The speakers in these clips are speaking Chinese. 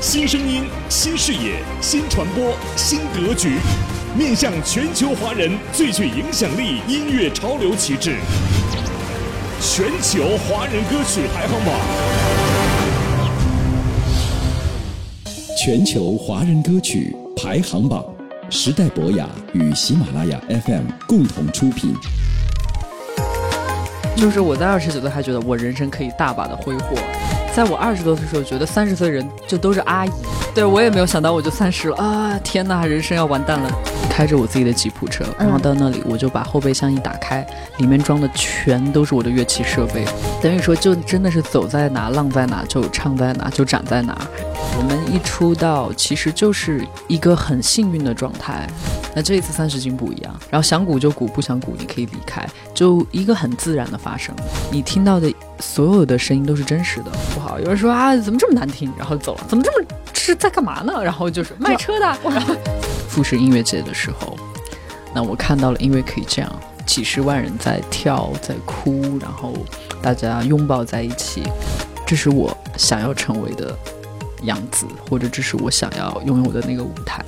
新声音、新视野、新传播、新格局，面向全球华人最具影响力音乐潮流旗帜——全球华人歌曲排行榜。全球华人歌曲排行榜。时代博雅与喜马拉雅 FM 共同出品。就是我在二十九岁还觉得我人生可以大把的挥霍，在我二十多岁的时候觉得三十岁人就都是阿姨。对我也没有想到我就三十了啊！天哪，人生要完蛋了。开着我自己的吉普车，然后到那里我就把后备箱一打开，里面装的全都是我的乐器设备，等于说就真的是走在哪浪在哪，就唱在哪就展在哪。我们一出道，其实就是一个很幸运的状态。那这一次三十斤不一样，然后想鼓就鼓，不想鼓你可以离开，就一个很自然的发生。你听到的所有的声音都是真实的。不好，有人说啊，怎么这么难听？然后走了，怎么这么是在干嘛呢？然后就是卖车的。复试音乐节的时候，那我看到了音乐可以这样，几十万人在跳，在哭，然后大家拥抱在一起，这是我想要成为的。样子，或者这是我想要拥有的那个舞台。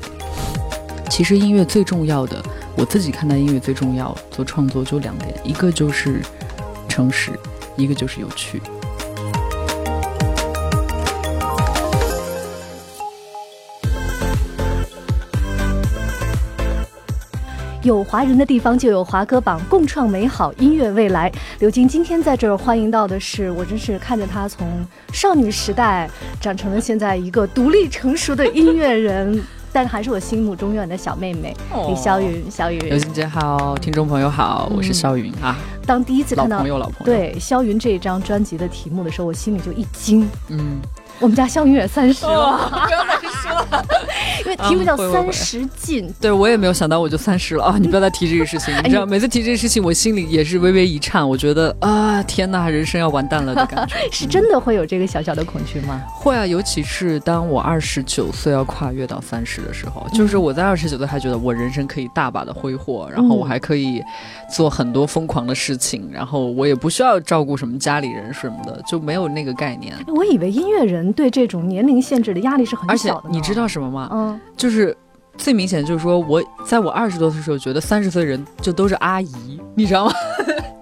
其实音乐最重要的，我自己看待音乐最重要做创作就两点，一个就是诚实，一个就是有趣。有华人的地方就有华歌榜，共创美好音乐未来。刘晶今天在这儿欢迎到的是，我真是看着她从少女时代长成了现在一个独立成熟的音乐人，但还是我心目中永远的小妹妹李霄云。霄云，刘晶姐好，听众朋友好，我是霄云啊。当第一次看到老朋友老朋友对霄云这一张专辑的题目的时候，我心里就一惊。嗯。我们家肖云也三十了，不要再说了，因为题目叫《三十进》。对我也没有想到我就三十了啊！你不要再提这个事情，你知道，每次提这个事情，我心里也是微微一颤。我觉得啊，天呐，人生要完蛋了的感觉。是真的会有这个小小的恐惧吗？会啊，尤其是当我二十九岁要跨越到三十的时候，就是我在二十九岁还觉得我人生可以大把的挥霍，然后我还可以做很多疯狂的事情，然后我也不需要照顾什么家里人什么的，就没有那个概念。我以为音乐人对这种年龄限制的压力是很小的，你知道什么吗？嗯，就是最明显就是说，我在我二十多岁的时候，觉得三十岁人就都是阿姨，你知道吗？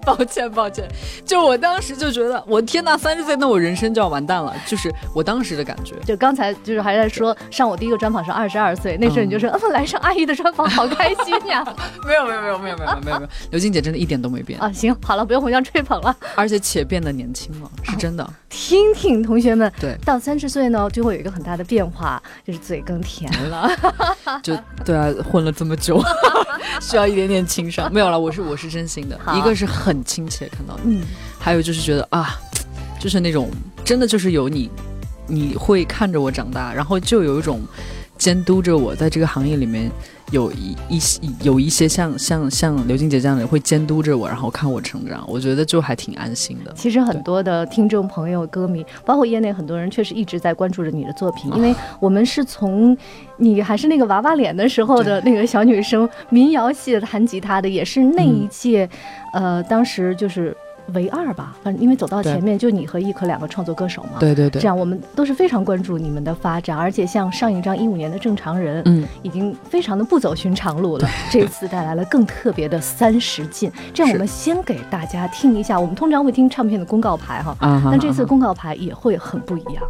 抱歉，抱歉，就我当时就觉得，我天呐，三十岁，那我人生就要完蛋了，就是我当时的感觉。就刚才就是还在说，上我第一个专访是二十二岁，那时候你就说，嗯，来上阿姨的专访，好开心呀。没有，没有，没有，没有，没有，没有，没有。刘静姐真的一点都没变啊。行，好了，不用互相吹捧了。而且且变得年轻了，是真的。听听同学们，对，到三十岁呢，就会有一个很大的变化，就是嘴更甜了。就对啊，混了这么久，需要一点点情商。没有了，我是我是真心的，一个是很亲切看到。嗯，还有就是觉得啊，就是那种真的就是有你，你会看着我长大，然后就有一种监督着我在这个行业里面有一一些有一些像像像刘静姐这样的人会监督着我，然后看我成长，我觉得就还挺安心的。其实很多的听众朋友、歌迷，包括业内很多人，确实一直在关注着你的作品，因为我们是从你还是那个娃娃脸的时候的 那个小女生，民谣系的弹吉他的，也是那一届，呃，当时就是。唯二吧，反正因为走到前面就你和易可两个创作歌手嘛，对对对，这样我们都是非常关注你们的发展，而且像上一张一五年的正常人，嗯，已经非常的不走寻常路了，这次带来了更特别的三十进，这样我们先给大家听一下，我们通常会听唱片的公告牌哈，但这次公告牌也会很不一样。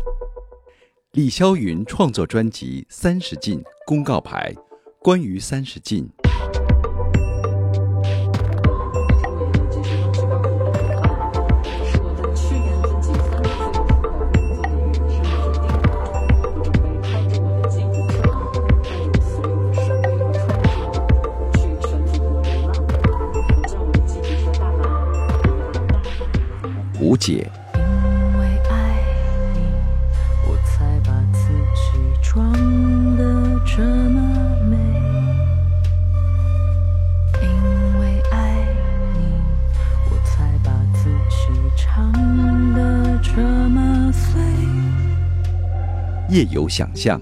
李霄云创作专辑《三十进》公告牌，关于三十进。无解。因为爱你我才把自己装得这么美因为爱你我才把自己唱得这么碎夜有想象。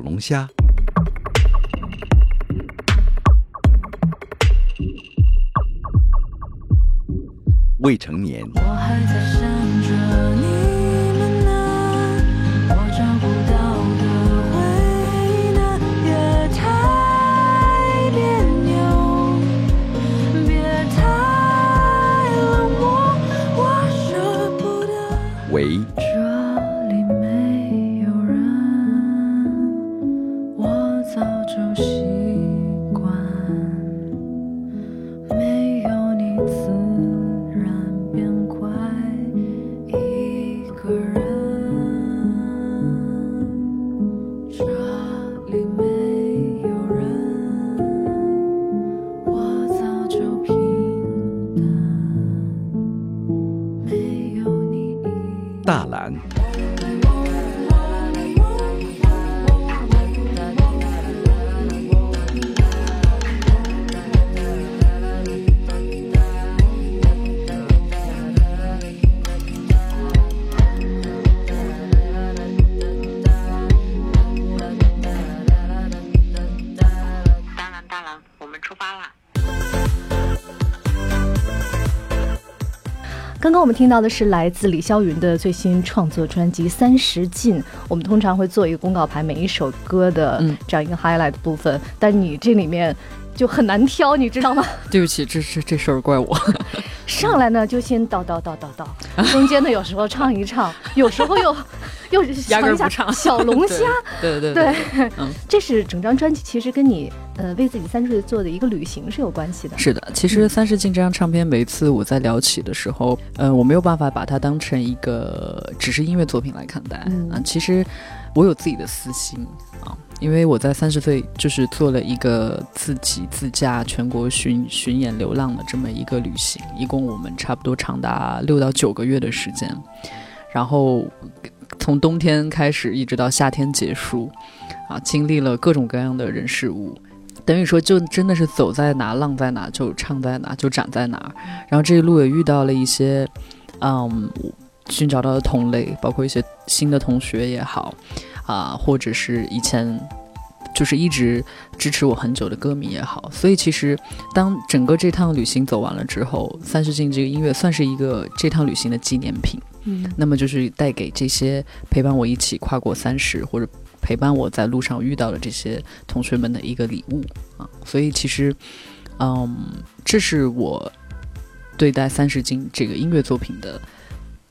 小龙虾，未成年，我们听到的是来自李霄云的最新创作专辑《三十进》。我们通常会做一个公告牌，每一首歌的嗯这样一个 highlight 部分，但你这里面就很难挑，你知道吗？对不起，这这这事儿怪我。上来呢就先叨叨叨叨叨，中间呢有时候唱一唱，有时候又又压根儿唱一下不唱 小龙虾。对对对，嗯这是整张专辑其实跟你呃为自己三十岁做的一个旅行是有关系的。是的，其实《三十进》这张唱片，每次我在聊起的时候，呃，我没有办法把它当成一个只是音乐作品来看待。嗯啊，其实我有自己的私心啊，因为我在三十岁就是做了一个自己自驾全国巡巡演流浪的这么一个旅行，一共我们差不多长达六到九个月的时间，然后从冬天开始一直到夏天结束，啊，经历了各种各样的人事物。等于说，就真的是走在哪浪在哪，就唱在哪，就展在哪。然后这一路也遇到了一些，嗯，寻找到的同类，包括一些新的同学也好，啊、或者是以前就是一直支持我很久的歌迷也好。所以其实，当整个这趟旅行走完了之后，《三十进》这个音乐算是一个这趟旅行的纪念品。嗯那么就是带给这些陪伴我一起跨过三十，或者陪伴我在路上遇到的这些同学们的一个礼物啊。所以其实，嗯，这是我对待《三十斤》这个音乐作品的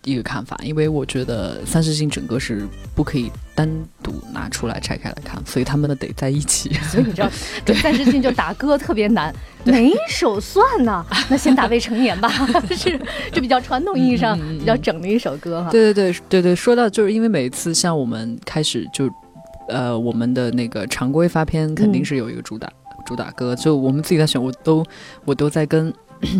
一个看法，因为我觉得《三十进》整个是不可以单独拿出来拆开来看，所以他们呢得在一起。所以你知道，对三十进就打歌特别难，哪一首算呢？那先打未成年吧，是这比较传统意义上比较整的一首歌哈。对对对对对，说到就是因为每次像我们开始就，呃，我们的那个常规发片肯定是有一个主打、主打歌，就我们自己在选，我都我都在跟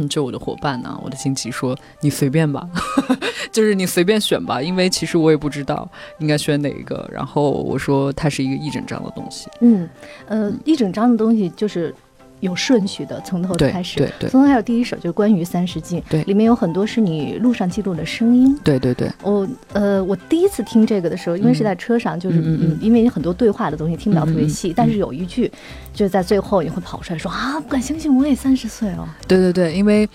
就我的伙伴呢、我的亲戚说你随便吧，就是你随便选吧，因为其实我也不知道应该选哪一个。然后我说它是一个一整张的东西，嗯，呃，一整张的东西就是有顺序的，从头开始。对对从头开始，第一首就是关于三十进，对里面有很多是你路上记录的声音。对对对，我呃，我第一次听这个的时候，因为是在车上，就是嗯嗯嗯因为很多对话的东西听不了特别细，但是有一句，就是在最后你会跑出来说啊，不敢相信我也三十岁了。对对对，因为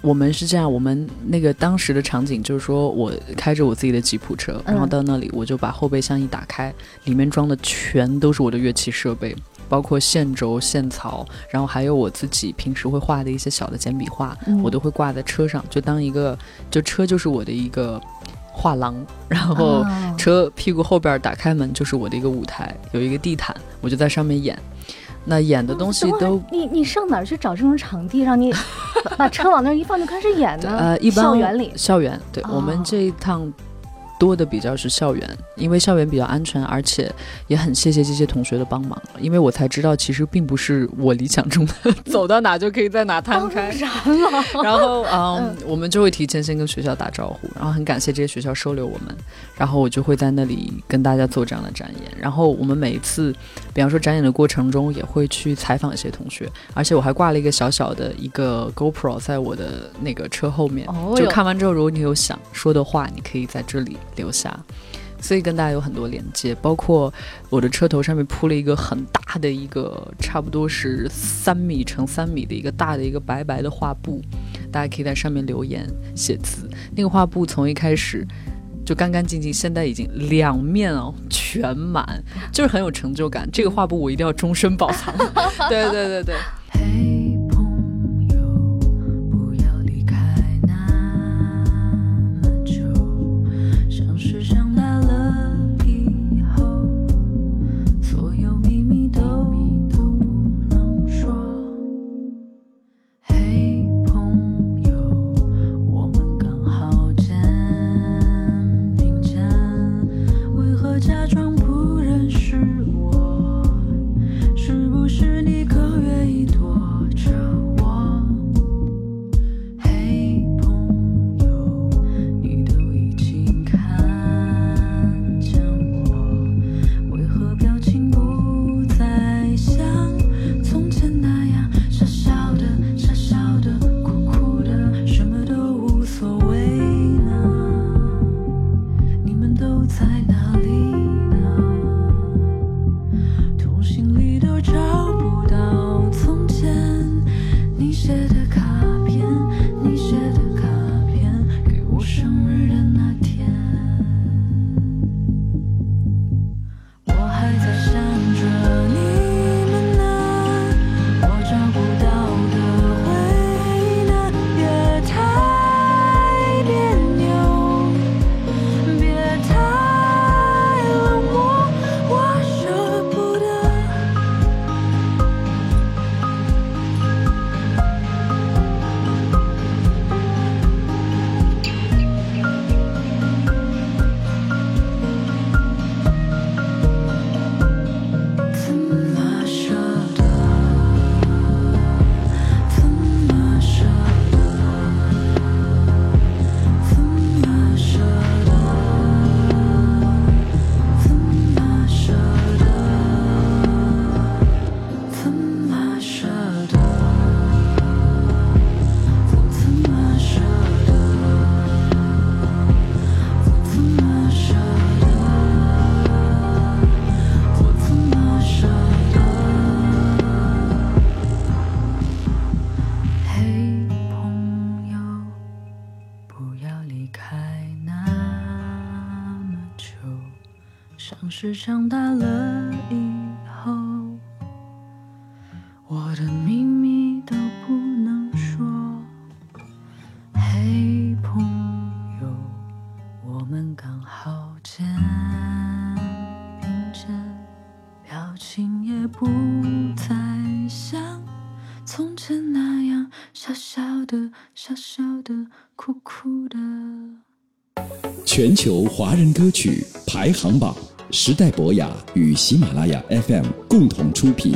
我们是这样，我们那个当时的场景就是说我开着我自己的吉普车，然后嗯到那里我就把后备箱一打开，里面装的全都是我的乐器设备。包括线轴、线槽，然后还有我自己平时会画的一些小的简笔画，嗯我都会挂在车上，就当一个，就车就是我的一个画廊，然后啊车屁股后边打开门就是我的一个舞台，有一个地毯，我就在上面演。那演的东西都你你上哪儿去找这种场地，让你把把车往那儿一放就开始演呢？呃，一般校园里校园对、哦我们这一趟多的比较是校园，因为校园比较安全，而且也很谢谢这些同学的帮忙，因为我才知道其实并不是我理想中的 走到哪就可以在哪摊开。然后 嗯，我们就会提前先跟学校打招呼，然后很感谢这些学校收留我们，然后我就会在那里跟大家做这样的展演。然后我们每一次，比方说展演的过程中，也会去采访一些同学，而且我还挂了一个小小的一个 GoPro 在我的那个车后面，哦就看完之后，如果你有想说的话，你可以在这里留下。所以跟大家有很多连接，包括我的车头上面铺了一个很大的一个，差不多是三米乘三米的一个大的一个白白的画布，大家可以在上面留言写字。那个画布从一开始就干干净净，现在已经两面哦全满，就是很有成就感。这个画布我一定要终身保藏。对对对对。我的秘密都不能说。嘿，朋友，我们刚好肩并肩，表情也不再像从前那样傻笑的、傻笑的、苦苦的。全球华人歌曲排行榜，时代博雅与喜马拉雅 FM 共同出品。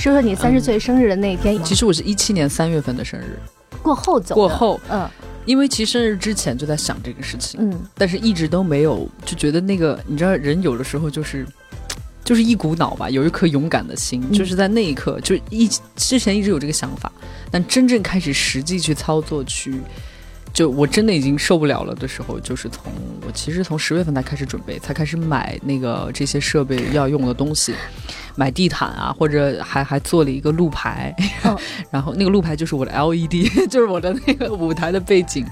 说说你三十岁生日的那一天，其实我是一七年三月份的生日，过后走过后。嗯。因为其实生日之前就在想这个事情，嗯，但是一直都没有，就觉得那个你知道，人有的时候就是。就是一股脑吧，有一颗勇敢的心，嗯。就是在那一刻，就一之前一直有这个想法，但真正开始实际去操作去，就我真的已经受不了了的时候，就是从我其实从十月份才开始准备，才开始买那个这些设备要用的东西，买地毯啊，或者还还做了一个路牌，哦 然后那个路牌就是我的 LED，就是我的那个舞台的背景，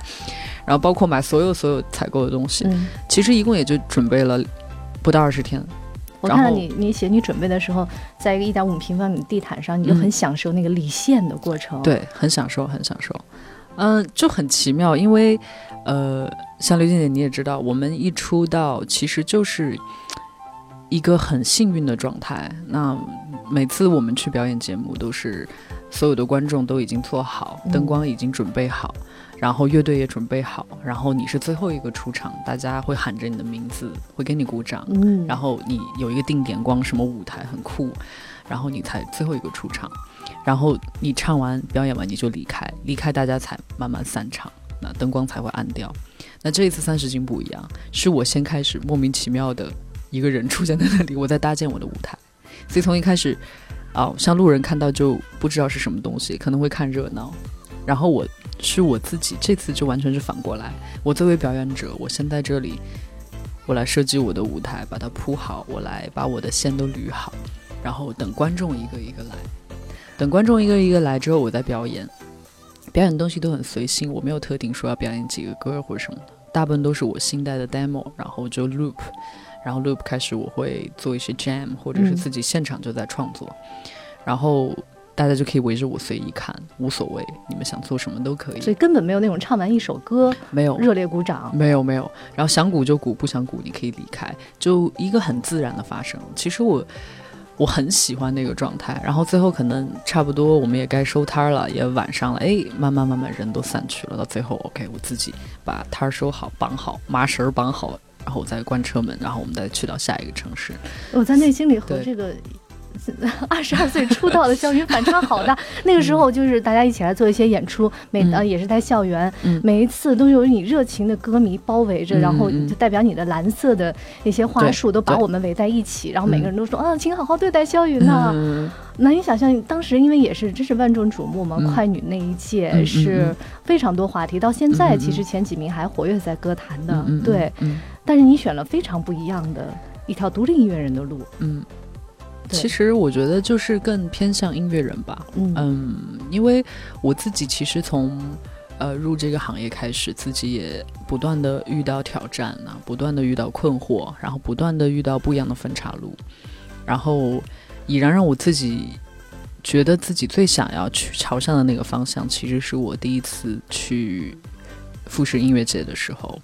然后包括买所有所有采购的东西，嗯，其实一共也就准备了不到二十天。我看到你你写你准备的时候，在一个一点五平方米的地毯上，你就很嗯享受那个理线的过程。，对，很享受，很享受。嗯、就很奇妙，因为呃，像刘静姐你也知道，我们一出道其实就是一个很幸运的状态。那每次我们去表演节目，都是所有的观众都已经做好，嗯灯光已经准备好，然后乐队也准备好，然后你是最后一个出场，大家会喊着你的名字，会给你鼓掌，嗯，然后你有一个定点光，什么舞台很酷，然后你才最后一个出场，然后你唱完表演完你就离开，离开大家才慢慢散场，那灯光才会暗掉。那这一次三十斤不一样，是我先开始莫名其妙的一个人出现在那里，我在搭建我的舞台，所以从一开始，啊、像路人看到就不知道是什么东西，可能会看热闹，然后我是我自己，这次就完全是反过来，我作为表演者，我先在这里，我来设计我的舞台，把它铺好，我来把我的线都捋好，然后等观众一个一个来，等观众一个一个来之后，我再表演。表演的东西都很随性，我没有特定说要表演几个歌或者什么的，大部分都是我新带的 demo，然后就 loop，然后 loop 开始我会做一些 jam，或者是嗯自己现场就在创作，然后大家就可以围着我随意看，无所谓，你们想做什么都可以，所以根本没有那种唱完一首歌没有热烈鼓掌。没有没有，然后想鼓就鼓，不想鼓你可以离开，就一个很自然的发生。其实我我很喜欢那个状态，然后最后可能差不多我们也该收摊儿了，也晚上了，哎，慢慢慢慢人都散去了，到最后 OK，我自己把摊儿收好，绑好麻绳儿绑好，然后我再关车门，然后我们再去到下一个城市。我在内心里和这个 二十二岁出道的肖云反差好大。那个时候就是大家一起来做一些演出，每嗯。呃也是在校园，嗯。每一次都有你热情的歌迷包围着，嗯然后嗯就代表你的蓝色的那些花束都把我们围在一起，然后每个嗯。人都说啊，请好好对待肖云呐。嗯。难以想象，当时因为也是真是万众瞩目嘛，嗯。快女那一届是嗯。非常多话题，到现在其实前几名还活跃在歌坛的，对。嗯。但是你选了非常不一样的一条独立音乐人的路，嗯，对其实我觉得就是更偏向音乐人吧，嗯。嗯，因为我自己其实从呃入这个行业开始，自己也不断的遇到挑战啊，不断的遇到困惑，然后不断的遇到不一样的分岔路，然后已然让我自己觉得自己最想要去朝向的那个方向，其实是我第一次去复试音乐节的时候，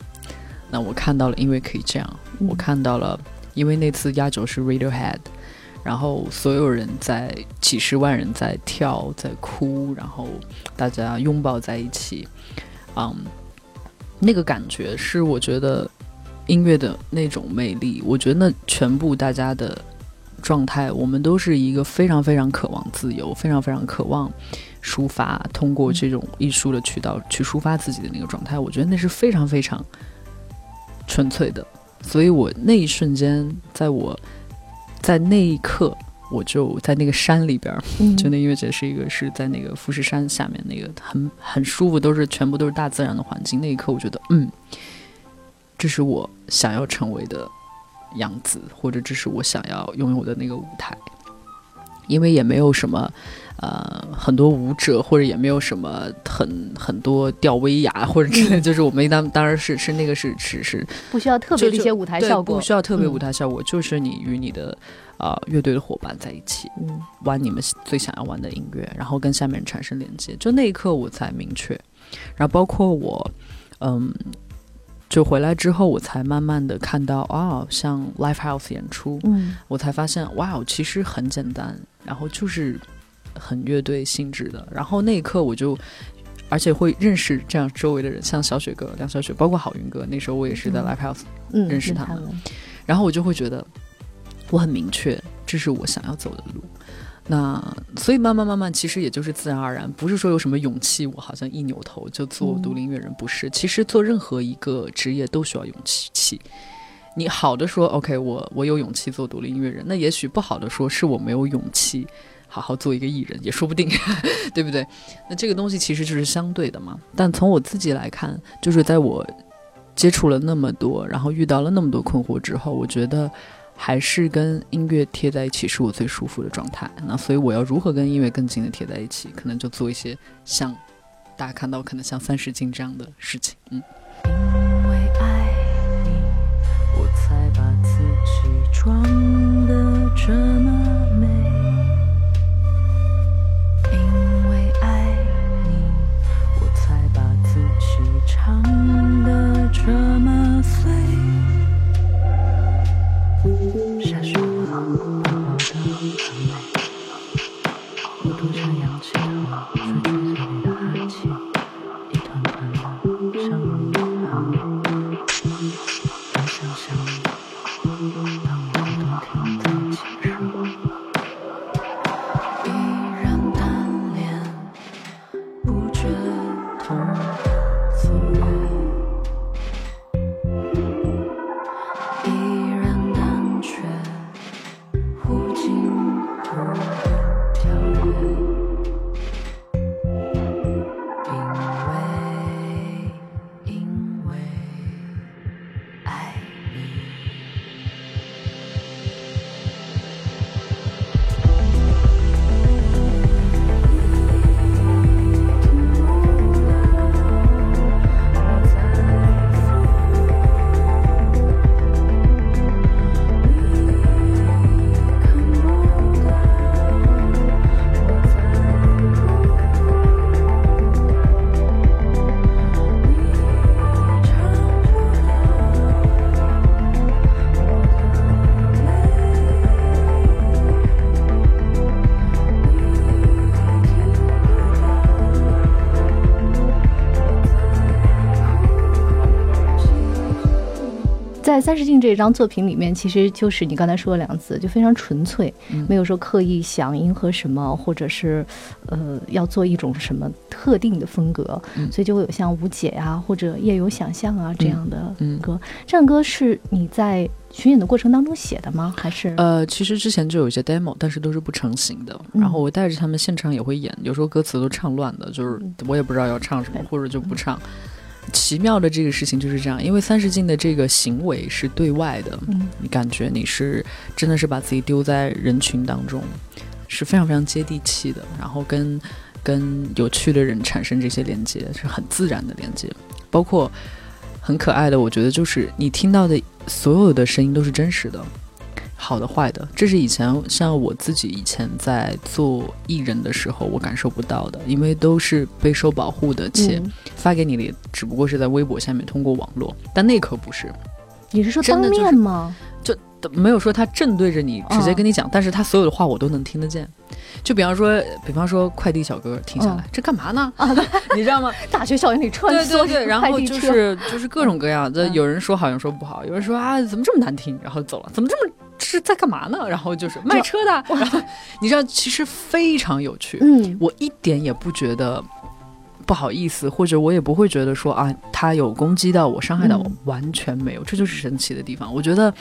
那我看到了音乐可以这样，嗯。我看到了，因为那次压轴是 Radiohead。然后所有人在几十万人在跳，在哭，然后大家拥抱在一起，嗯，那个感觉是我觉得音乐的那种魅力。我觉得那全部大家的状态，我们都是一个非常非常渴望自由，非常非常渴望抒发，通过这种艺术的渠道去抒发自己的那个状态。我觉得那是非常非常纯粹的。所以我那一瞬间，在我在那一刻，我就在那个山里边，就那音乐节是一个是在那个富士山下面那个很很舒服，都是全部都是大自然的环境。那一刻，我觉得，嗯，这是我想要成为的样子，或者这是我想要拥有的那个舞台。因为也没有什么，呃，很多舞者，或者也没有什么很很多吊威亚 或者之类，就是我们当当然是是那个是是是不需要特别的一些舞台效果，不需要特别嗯。舞台效果，就是你与你的啊、呃乐队的伙伴在一起，嗯。玩你们最想要玩的音乐，然后跟下面人产生连接。就那一刻我才明确，然后包括我，嗯，就回来之后，我才慢慢的看到啊、像 live house 演出，嗯我才发现哇，其实很简单，然后就是很乐队性质的。然后那一刻我就。而且会认识这样周围的人，像小雪哥、梁小雪，包括郝云哥。那时候我也是在嗯 live house 嗯，认识他们跟他们，然后我就会觉得我很明确，这是我想要走的路。那所以慢慢慢慢，其实也就是自然而然，不是说有什么勇气，我好像一扭头就做嗯独立音乐人，不是。其实做任何一个职业都需要勇气。你好的说，OK，我我有勇气做独立音乐人，那也许不好的说是我没有勇气好好做一个艺人，也说不定，对不对？那这个东西其实就是相对的嘛。但从我自己来看，就是在我接触了那么多，然后遇到了那么多困惑之后，我觉得还是跟音乐贴在一起是我最舒服的状态。那所以我要如何跟音乐更近的贴在一起，可能就做一些像大家看到可能像三十斤这样的事情。嗯，因为爱你，我才把自己装得这么美。因为爱你，我才把自己唱得这么三十镜》这张作品里面，其实就是你刚才说的两个字，就非常纯粹，嗯没有说刻意想迎合什么，或者是呃要做一种什么特定的风格，嗯所以就会有像《无解》啊，或者《夜游想象啊》这样的嗯歌。这样歌是你在巡演的过程当中写的吗？还是呃，其实之前就有一些 demo，但是都是不成型的。嗯然后我带着他们现场也会演，有时候歌词都唱乱的，就是我也不知道要唱什么，或者就不唱。奇妙的这个事情就是这样，因为三十进的这个行为是对外的，嗯你感觉你是真的是把自己丢在人群当中，是非常非常接地气的，然后跟跟有趣的人产生这些连接，是很自然的连接，包括很可爱的，我觉得就是你听到的所有的声音都是真实的。好的、坏的，这是以前像我自己以前在做艺人的时候，我感受不到的，因为都是备受保护的，且嗯发给你的也只不过是在微博下面通过网络，但那可不是，你是说当面吗就？没有说他正对着你直接嗯跟你讲，但是他所有的话我都能听得见。就比方说，比方说快递小哥停下来，嗯这干嘛呢？啊，你知道吗？大学校园里穿对梭对对，然后就是就是各种各样的，嗯有人说好，有人说不好，有人说啊怎么这么难听，然后走了，怎么这么是在干嘛呢？然后就是卖车的，然后你知道其实非常有趣，嗯我一点也不觉得不好意思，或者我也不会觉得说啊他有攻击到我、伤害到我，嗯完全没有，这就是神奇的地方。我觉得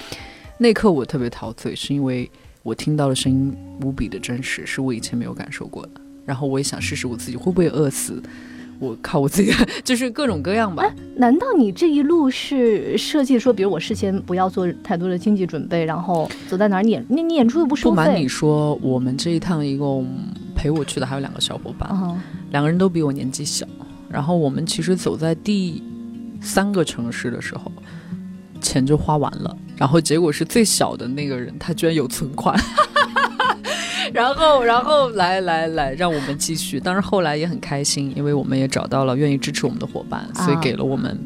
那刻我特别陶醉，是因为我听到的声音无比的真实，是我以前没有感受过的。然后我也想试试我自己会不会饿死，我靠我自己，就是各种各样吧。难道你这一路是设计说，比如我事先不要做太多的经济准备，然后走在哪儿演，那你演出又不收费？不瞒你说，我们这一趟一共陪我去的还有两个小伙伴，啊，两个人都比我年纪小。然后我们其实走在第三个城市的时候，钱就花完了。然后结果是最小的那个人，他居然有存款。然后，然后来来来，让我们继续。当然后来也很开心，因为我们也找到了愿意支持我们的伙伴，所以啊给了我们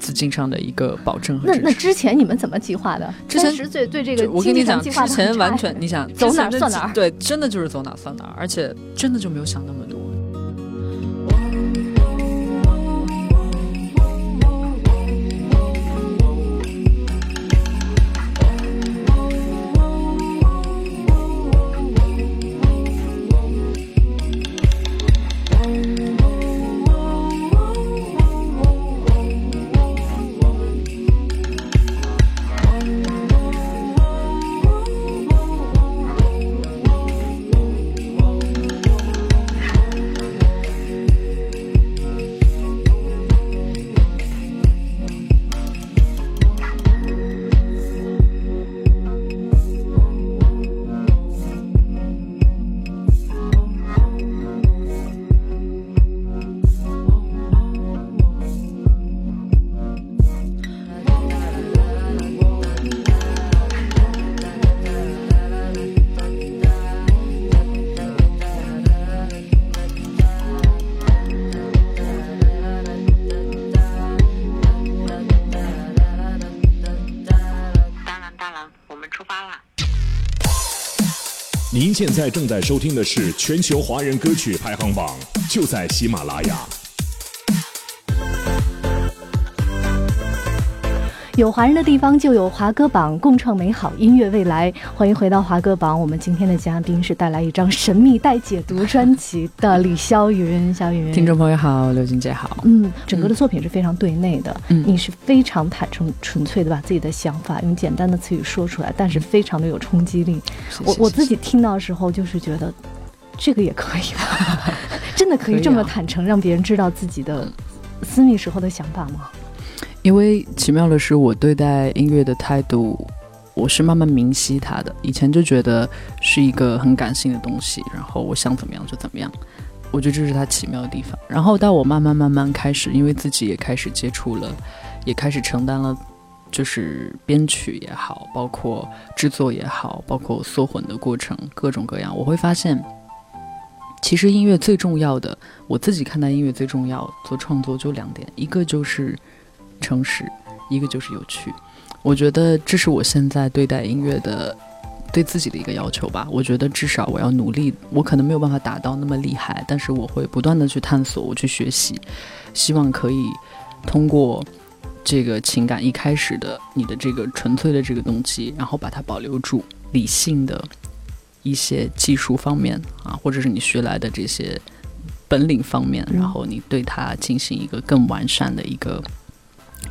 资金上的一个保证和那那支持。之前你们怎么计划的？之前十岁对这个我跟你讲，之前完全你想走哪算哪儿对，真的就是走哪儿算哪儿，而且真的就没有想那么多。现在正在收听的是全球华人歌曲排行榜，就在喜马拉雅。有华人的地方就有华歌榜，共创美好音乐未来。欢迎回到华歌榜，我们今天的嘉宾是带来一张神秘待解读专辑的李霄云，小云。听众朋友好，刘晶姐好。嗯，整个的作品是非常对内的，嗯你是非常坦诚、纯粹的把自己的想法用简单的词语说出来，但是非常的有冲击力。我我自己听到的时候，就是觉得这个也可以吧？真的可以这么啊坦诚，让别人知道自己的私密时候的想法吗？因为奇妙的是，我对待音乐的态度，我是慢慢明晰它的。以前就觉得是一个很感性的东西，然后我想怎么样就怎么样。我觉得这是它奇妙的地方。然后到我慢慢慢慢开始，因为自己也开始接触了，也开始承担了，就是编曲也好，包括制作也好，包括缩混的过程，各种各样，我会发现，其实音乐最重要的，我自己看待音乐最重要做创作就两点，一个就是诚实，一个就是有趣。我觉得这是我现在对待音乐的对自己的一个要求吧。我觉得至少我要努力，我可能没有办法达到那么厉害，但是我会不断的去探索，我去学习，希望可以通过这个情感一开始的你的这个纯粹的这个动机，然后把它保留住，理性的一些技术方面啊，或者是你学来的这些本领方面，嗯然后你对它进行一个更完善的一个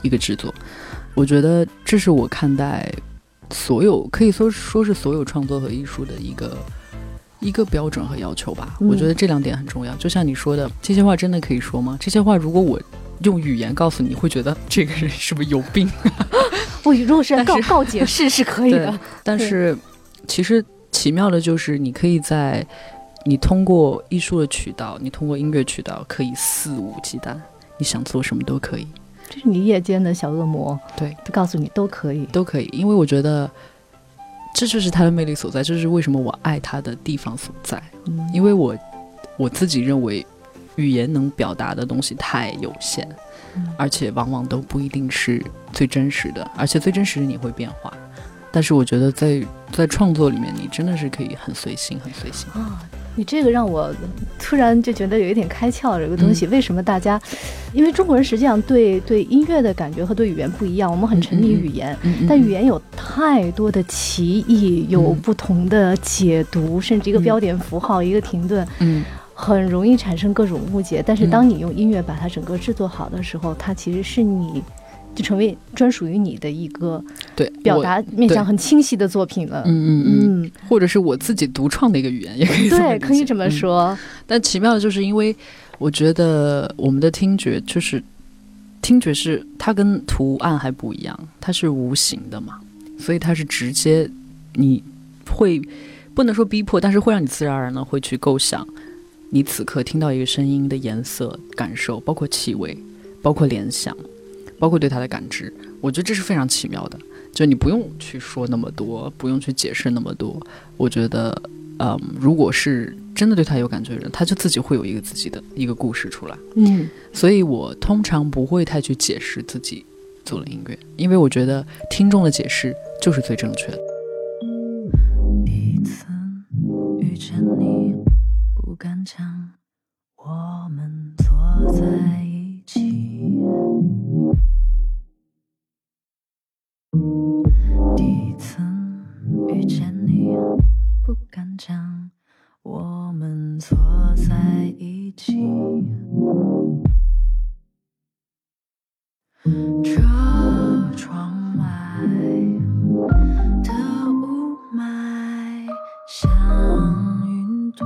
一个制作。我觉得这是我看待所有可以说说是所有创作和艺术的一个一个标准和要求吧。嗯我觉得这两点很重要。就像你说的，这些话真的可以说吗？这些话如果我用语言告诉你，会觉得这个人是不是有病？我如果是告告解释是可以的，但是其实奇妙的就是，你可以在你通过艺术的渠道，你通过音乐渠道，可以肆无忌惮，你想做什么都可以，这是你夜间的小恶魔，对，他告诉你都可以。都可以。因为我觉得这就是他的魅力所在，这是为什么我爱他的地方所在。嗯因为我我自己认为语言能表达的东西太有限，嗯而且往往都不一定是最真实的，而且最真实的你会变化。但是我觉得在在创作里面，你真的是可以很随性，很随性。啊，你这个让我突然就觉得有一点开窍，这个东嗯西、为什么大家？因为中国人实际上对对音乐的感觉和对语言不一样，我们很沉迷语言。嗯但语言有太多的歧义，有嗯不同的解读，甚至一个嗯标点符号、一个停顿，嗯很容易产生各种误解。但是嗯当你用音乐把它整个制作好的时候，它其实是你就成为专属于你的一个对表达面向很清晰的作品了。嗯嗯嗯，嗯，或者是我自己独创的一个语言，也可以对，可以这么说。但奇妙的就是，因为我觉得我们的听觉就是听觉是它跟图案还不一样，它是无形的嘛，所以它是直接你会不能说逼迫，但是会让你自然而然的会去构想你此刻听到一个声音的颜色、感受，包括气味，包括联想，包括对它的感知。我觉得这是非常奇妙的，就你不用去说那么多，不用去解释那么多。我觉得嗯，如果是真的对他有感觉的人，他就自己会有一个自己的一个故事出来。嗯所以我通常不会太去解释自己做了音乐，因为我觉得听众的解释就是最正确的。第一次遇见你，不敢讲，我们坐在一起。遇见你，不敢讲，我们坐在一起。这窗外的雾霾像云朵，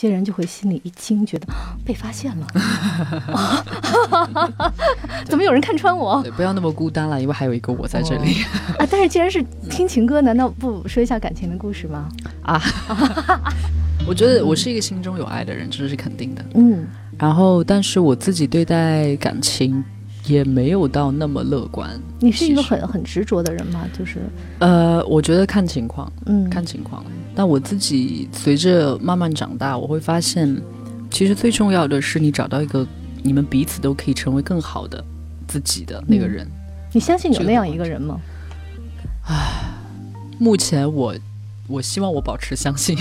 些人就会心里一惊，觉得啊被发现了，啊 怎么有人看穿我对，不要那么孤单了，因为还有一个我在这里。啊？但是既然是听情歌，难道不说一下感情的故事吗？啊 我觉得我是一个心中有爱的人，这是肯定的。嗯然后，但是我自己对待感情也没有到那么乐观。你是一个很很执着的人吗？就是呃，我觉得看情况，嗯，看情况。但我自己随着慢慢长大，我会发现，其实最重要的是你找到一个你们彼此都可以成为更好的自己的那个人。你相信有那样一个人吗？唉目前我，我希望我保持相信。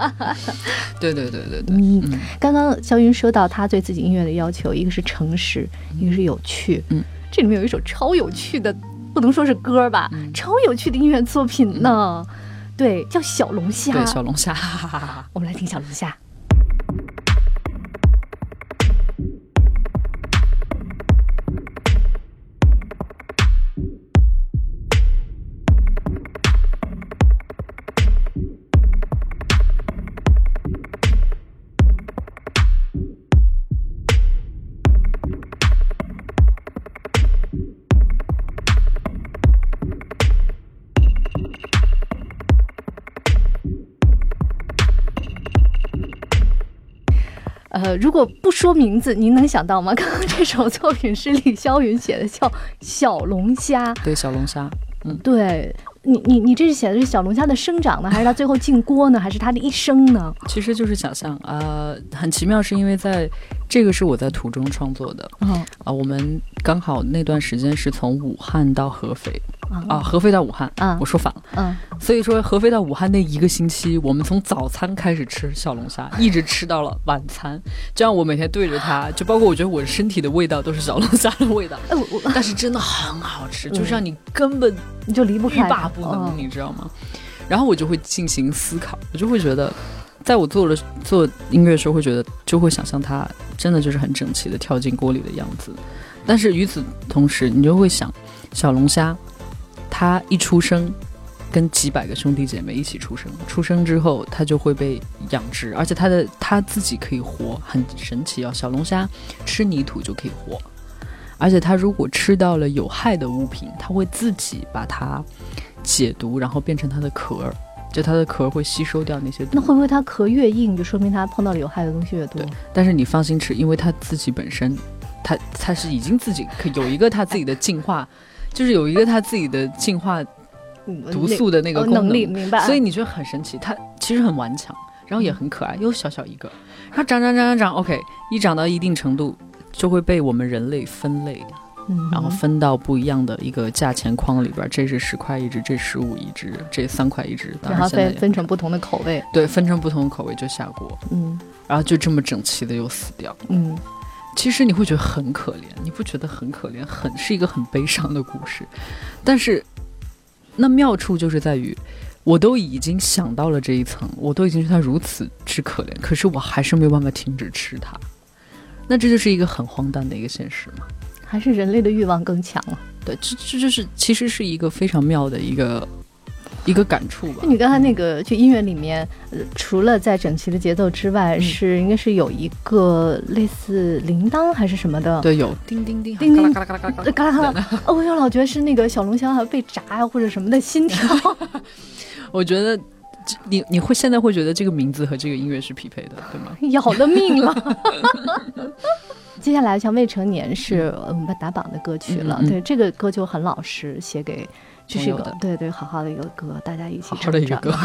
对对对对对，嗯，嗯刚刚肖云说到他对自己音乐的要求，一个是诚实，一个是有趣。嗯，这里面有一首超有趣的，不能说是歌吧，嗯超有趣的音乐作品呢。对，叫小龙虾。对小龙虾。我们来听小龙虾。呃，如果不说名字，您能想到吗？刚刚这首作品是李霄云写的，叫《小龙虾》。对，小龙虾，嗯对你，你你这是写的是小龙虾的生长呢，还是它最后进锅呢，还是它的一生呢？其实就是想象啊、呃很奇妙，是因为在这个是我在途中创作的嗯啊、我们刚好那段时间是从武汉到合肥啊、啊合肥到武汉，啊我说反了，嗯，所以说合肥到武汉那一个星期，我们从早餐开始吃小龙虾，一直吃到了晚餐，这样我每天对着它，就包括我觉得我身体的味道都是小龙虾的味道，哎，我我。但是真的很好吃，就是让你根本你就离不开欲罢不能，嗯。你知道吗？然后我就会进行思考，我就会觉得，在我做了做音乐的时候，会觉得就会想象它真的就是很整齐的跳进锅里的样子。但是与此同时，你就会想，小龙虾，它一出生。跟几百个兄弟姐妹一起出生，出生之后他就会被养殖，而且他的他自己可以活，很神奇哦。小龙虾吃泥土就可以活，而且它如果吃到了有害的物品，它会自己把它解毒，然后变成它的壳儿，就它的壳儿会吸收掉那些。那会不会它壳越硬，就说明它碰到了有害的东西越多对？但是你放心吃，因为它自己本身，它它是已经自己可有一个它自己的进化，就是有一个它自己的进化嗯毒素的那个功呃能力，明白？所以你觉得很神奇，它其实很顽强，然后也很可爱，又小小一个，它长长长长长，OK，一长到一定程度就会被我们人类分类，嗯然后分到不一样的一个价钱框里边，这是十块一只，这十五一只，这三块一只，当然后分分成不同的口味，对分成不同的口味就下锅，嗯。然后就这么整齐的又死掉。嗯，其实你会觉得很可怜，你不觉得很可怜？很是一个很悲伤的故事，但是那妙处就是在于，我都已经想到了这一层，我都已经觉得它如此之可怜，可是我还是没有办法停止吃它。那这就是一个很荒诞的一个现实嘛？还是人类的欲望更强了。对，这这就是其实是一个非常妙的一个一个感触吧那。你刚才那个就音乐里面，呃除了在整齐的节奏之外，嗯是应该是有一个类似铃铛还是什么的？对，有叮叮叮，叮叮嘎啦嘎啦嘎啦嘎呃，啦。嘎啦，哦，我就老觉得是那个小龙虾被炸呀或者什么的心跳。我觉得这你你会现在会觉得这个名字和这个音乐是匹配的，对吗？要了命了。接下来像未成年是呃我们打榜的歌曲了，嗯嗯嗯。对这个歌就很老实，写给就是一个对对好好的一个歌，大家一起好好的一个成长歌，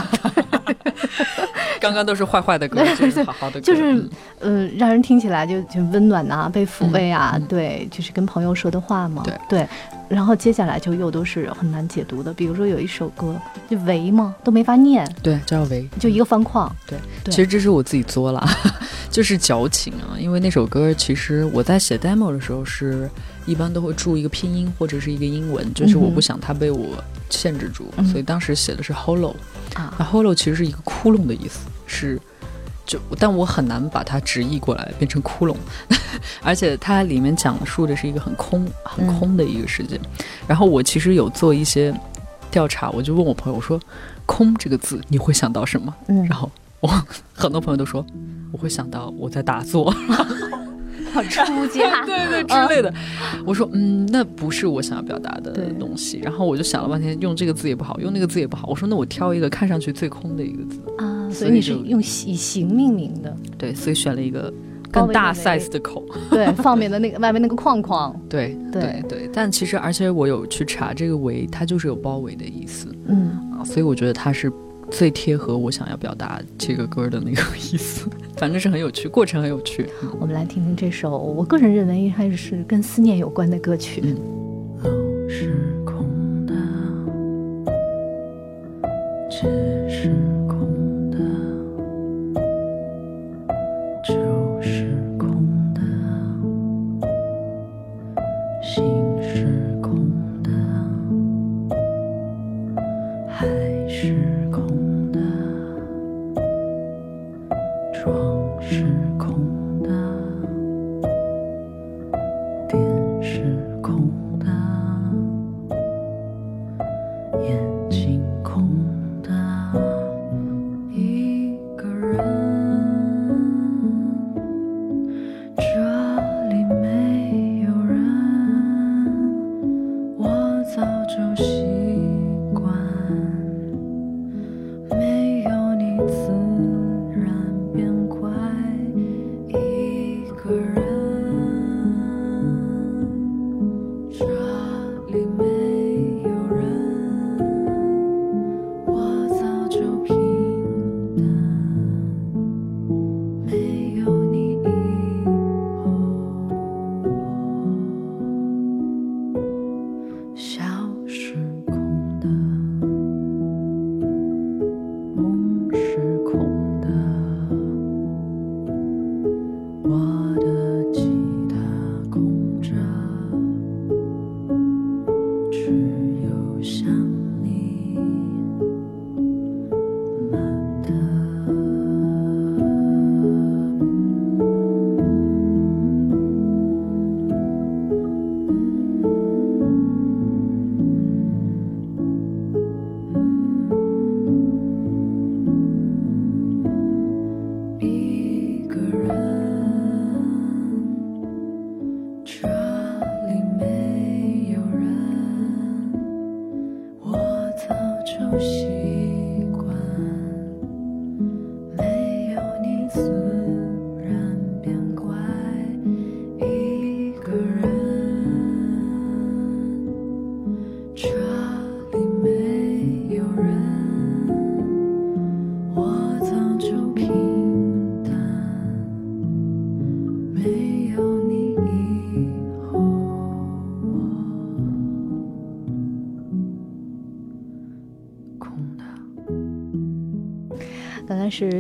刚刚都是坏坏的歌，就是好好的歌，就是嗯。嗯、让人听起来就就温暖呐、被抚慰啊，嗯嗯。对，就是跟朋友说的话嘛，对。然后接下来就又都是很难解读的，比如说有一首歌就维嘛都没法念，对赵薇。就一个方框，对其实这是我自己作啦，就是矫情啊。因为那首歌其实我在写 demo 的时候是一般都会注一个拼音或者是一个英文，就是我不想它被我限制住，嗯所以当时写的是 hollow。啊那 hollow 其实是一个窟窿的意思，是就但我很难把它直译过来变成窟窿，而且它里面讲述的是一个很空很嗯空的一个世界。然后我其实有做一些调查，我就问我朋友我说“空”这个字你会想到什么？嗯然后我很多朋友都说我会想到我在打坐，出家，对对之类的。我说嗯，那不是我想要表达的东西。然后我就想了半天，用这个字也不好，用那个字也不好。我说那我挑一个看上去最空的一个字。啊，所所以以你是用以形命名的，对，所以选了一个更大 size 的口。对，放面的那个外面那个框框，对对对对，但其实而且我有去查这个围，它就是有包围的意思嗯，啊，所以我觉得它是最贴合我想要表达这个歌的那个意思。反正是很有趣，过程很有趣。嗯我们来听听这首我个人认为还是跟思念有关的歌曲。嗯是空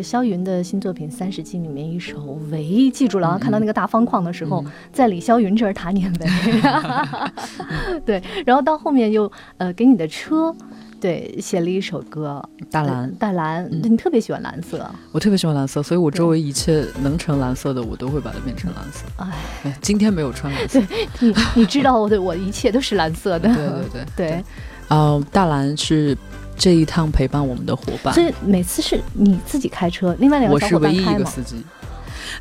是肖云的新作品《三十斤》里面一首《维》，记住了啊！看到那个大方框的时候，在李霄云这儿打点维，对，然后到后面又呃给你的车。对，写了一首歌，大蓝。呃大蓝，嗯。你特别喜欢蓝色，我特别喜欢蓝色，所以我周围一切能成蓝色的，我都会把它变成蓝色。哎，哎今天没有穿蓝色，你你知道我的，我一切都是蓝色的，对对 对。对，呃，大蓝是这一趟陪伴我们的伙伴所，以每次是你自己开车，另外两个小我是唯一伙伴开吗？一个司机。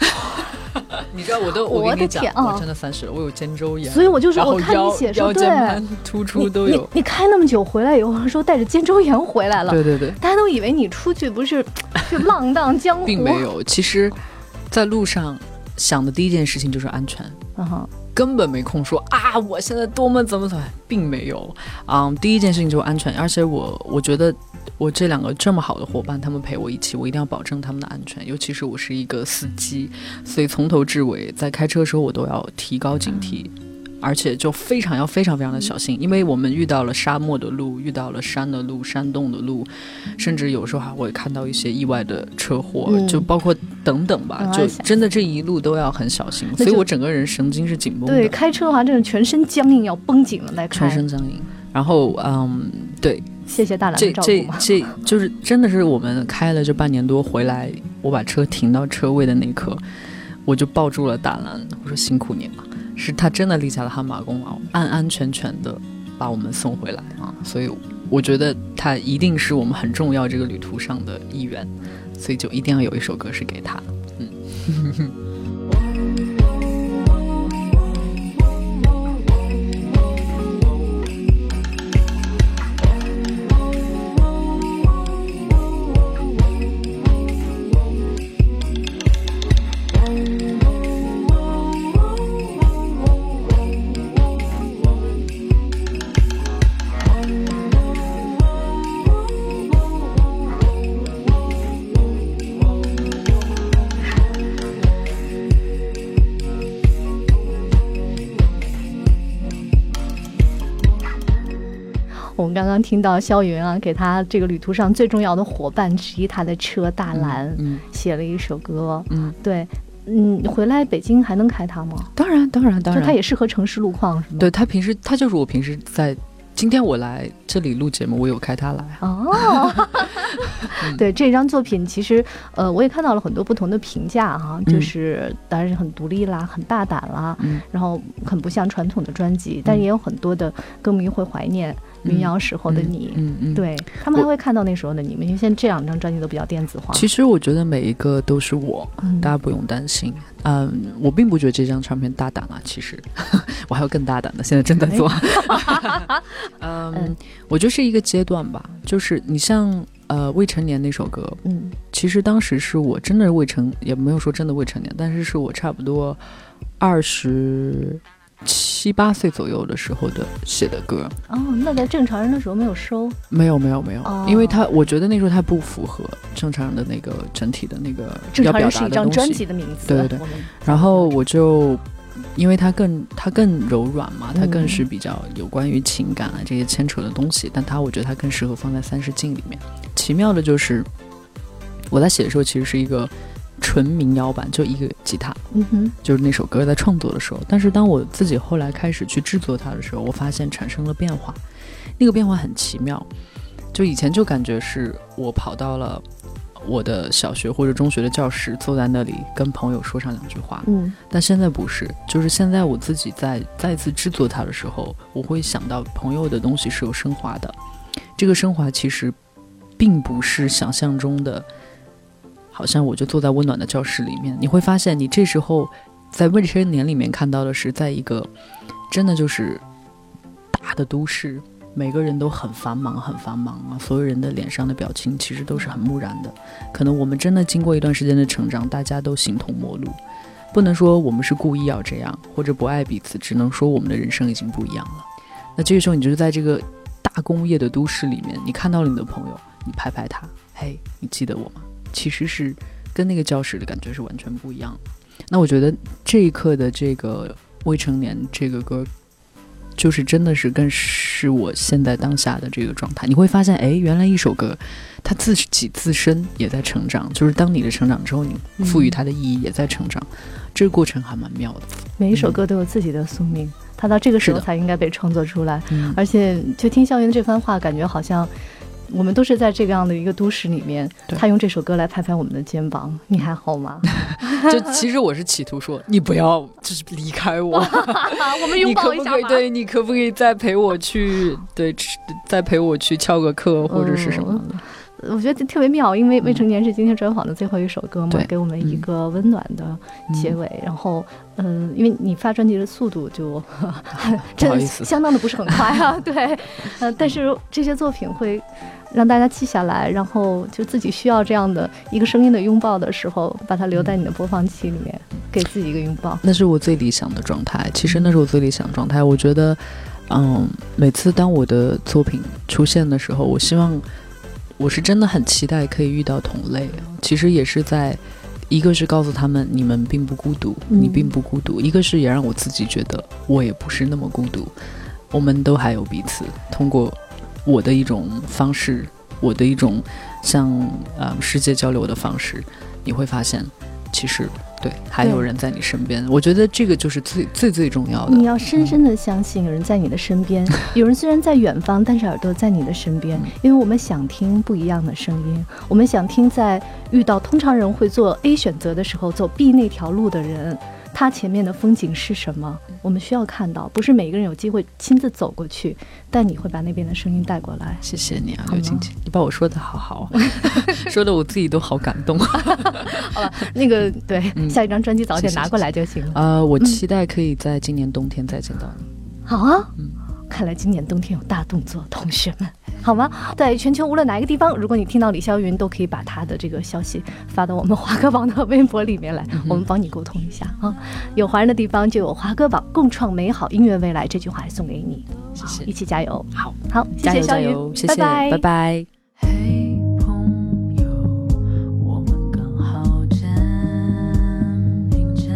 你知道我都我跟你讲天，啊我真的三十了，我有肩周炎，所以我就说我看你写说腰间对盘突出都你有你，你开那么久回来以后，说带着肩周炎回来了，对对对，大家都以为你出去不是 去浪荡江湖，并没。有。其实，在路上想的第一件事情就是安全。嗯哼，根本没空说啊，我现在多么怎么怎么，并没有。嗯，第一件事情就是安全，而且我我觉得我这两个这么好的伙伴，他们陪我一起，我一定要保证他们的安全。尤其是我是一个司机，所以从头至尾在开车的时候，我都要提高警惕。而且就非常要非常非常的小心，因为我们遇到了沙漠的路，遇到了山的路、山洞的路，甚至有时候还会看到一些意外的车祸，嗯就包括等等吧，就真的这一路都要很小心，所以我整个人神经是紧绷的。对，开车的话，真的全身僵硬，要绷紧了来开。全身僵硬。然后，嗯，对，谢谢大蓝这。这这就是真的是我们开了这半年多回来，我把车停到车位的那一刻，我就抱住了大蓝，我说辛苦你了，是他真的立下了汗马功劳，安安全全的把我们送回来啊，所以我觉得他一定是我们很重要这个旅途上的一员，所以就一定要有一首歌是给他。嗯刚刚听到肖云啊，给他这个旅途上最重要的伙伴之一，他的车大蓝、嗯写了一首歌。嗯，对，嗯，回来北京还能开它吗？当然当然当然，就它也适合城市路况是吗？对他平时他就是我平时在。今天我来这里录节目，我有开它来啊。哦，对这张作品，其实呃，我也看到了很多不同的评价哈，就是当然是很独立啦，很大胆啦，嗯然后很不像传统的专辑，但也有很多的歌迷会怀念民谣时候的你，嗯嗯，。对他们还会看到那时候的你们，因为现在这两张专辑都比较电子化。其实我觉得每一个都是我，嗯大家不用担心。嗯，我并不觉得这张唱片大胆啊，其实 我还有更大胆的，现在正在做。嗯嗯，我觉得是一个阶段吧，就是你像呃未成年那首歌，嗯其实当时是我真的是未成，也没有说真的未成年，但是是我差不多二十七八岁左右的时候的写的歌。哦，那在正常人的时候没有收，没有没有没有，哦因为他我觉得那时候他不符合正常人的那个整体的那个正要表常人是一达的东西。张专辑的名字。对对对然后我就，因为它更它更柔软嘛，它更嗯是比较有关于情感啊这些牵扯的东西，但它我觉得它更适合放在三十进里面。奇妙的就是，我在写的时候其实是一个纯民谣版，就一个吉他，嗯哼，就是那首歌在创作的时候。但是当我自己后来开始去制作它的时候，我发现产生了变化，那个变化很奇妙。就以前就感觉是我跑到了我的小学或者中学的教室，坐在那里跟朋友说上两句话，嗯但现在不是，就是现在我自己在再次制作它的时候，我会想到朋友的东西是有升华的。这个升华其实并不是想象中的，好像我就坐在温暖的教室里面。你会发现，你这时候在未成年里面看到的是，在一个真的就是大的都市，每个人都很繁忙，很繁忙啊，所有人的脸上的表情其实都是很木然的。可能我们真的经过一段时间的成长，大家都形同陌路。不能说我们是故意要这样，或者不爱彼此，只能说我们的人生已经不一样了。那这个时候，你就是在这个大工业的都市里面，你看到了你的朋友，你拍拍他，嘿，你记得我吗？其实是跟那个教室的感觉是完全不一样的。那我觉得这一刻的这个未成年这个歌，就是真的是更是我现在当下的这个状态。你会发现，哎，原来一首歌，它自己自身也在成长，就是当你的成长之后，你赋予它的意义也在成长，这个过程还蛮妙的。每一首歌都有自己的宿命，它到这个时候才应该被创作出来。嗯而且就听校园这番话，感觉好像我们都是在这个样的一个都市里面，他用这首歌来拍拍我们的肩膀，你还好吗？就其实我是企图说，你不要就是离开我，我们你可不可以？对你可不可以再陪我去对吃再陪我去翘个课或者是什么的？我觉得特别妙，因为《未成年》是今天专访的最后一首歌嘛对，给我们一个温暖的结尾。然后，嗯，因为你发专辑的速度就 真的相当的不是很快啊，对，呃，但是这些作品会让大家记下来，然后就自己需要这样的一个声音的拥抱的时候，把它留在你的播放器里面，给自己一个拥抱。那是我最理想的状态。其实那是我最理想状态。我觉得，嗯，每次当我的作品出现的时候，我希望我是真的很期待可以遇到同类。其实也是在，一个是告诉他们你们并不孤独，你并不孤独；一个是也让我自己觉得我也不是那么孤独，我们都还有彼此。通过我的一种方式，我的一种向呃世界交流的方式，你会发现，其实对还有人在你身边。我觉得这个就是最最最重要的。你要深深的相信有人在你的身边，有人虽然在远方，但是耳朵在你的身边，因为我们想听不一样的声音，我们想听在遇到通常人会做 A 选择的时候，走 B 那条路的人。他前面的风景是什么？我们需要看到，不是每个人有机会亲自走过去，但你会把那边的声音带过来。谢谢你啊，刘晶晶，你把我说的好好，说的我自己都好感动。好了，那个对，嗯下一张专辑早点拿过来就行了。呃，我期待可以在今年冬天再见到你。好啊，嗯看来今年冬天有大动作，同学们，好吗？在全球无论哪一个地方，如果你听到李霄云，都可以把他的这个消息发到我们华歌榜的微博里面来，嗯我们帮你沟通一下啊。有华人的地方就有华歌榜，共创美好音乐未来，这句话也送给你，谢谢一起加油。好，好，谢加油谢肖云加油，，谢谢，拜拜拜拜。嘿，朋友，我们刚好肩并肩，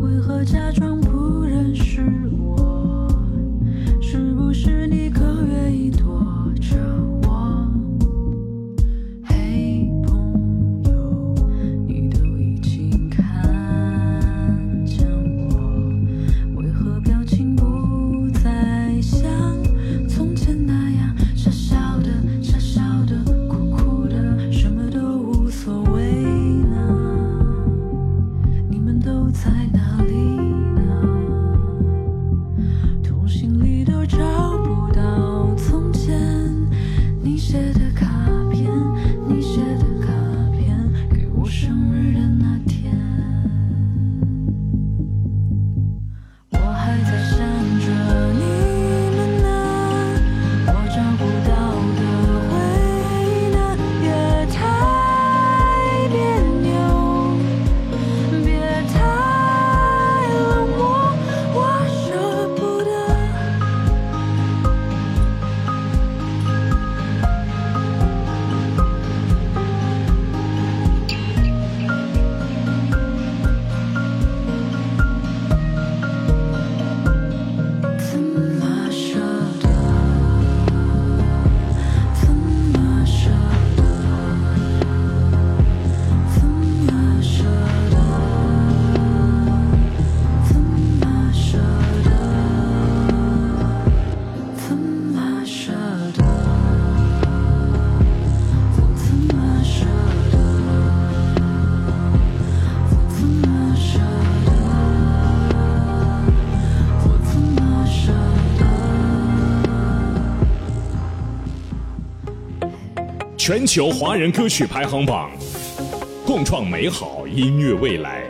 为何假装全球华人歌曲排行榜，共创美好音乐未来。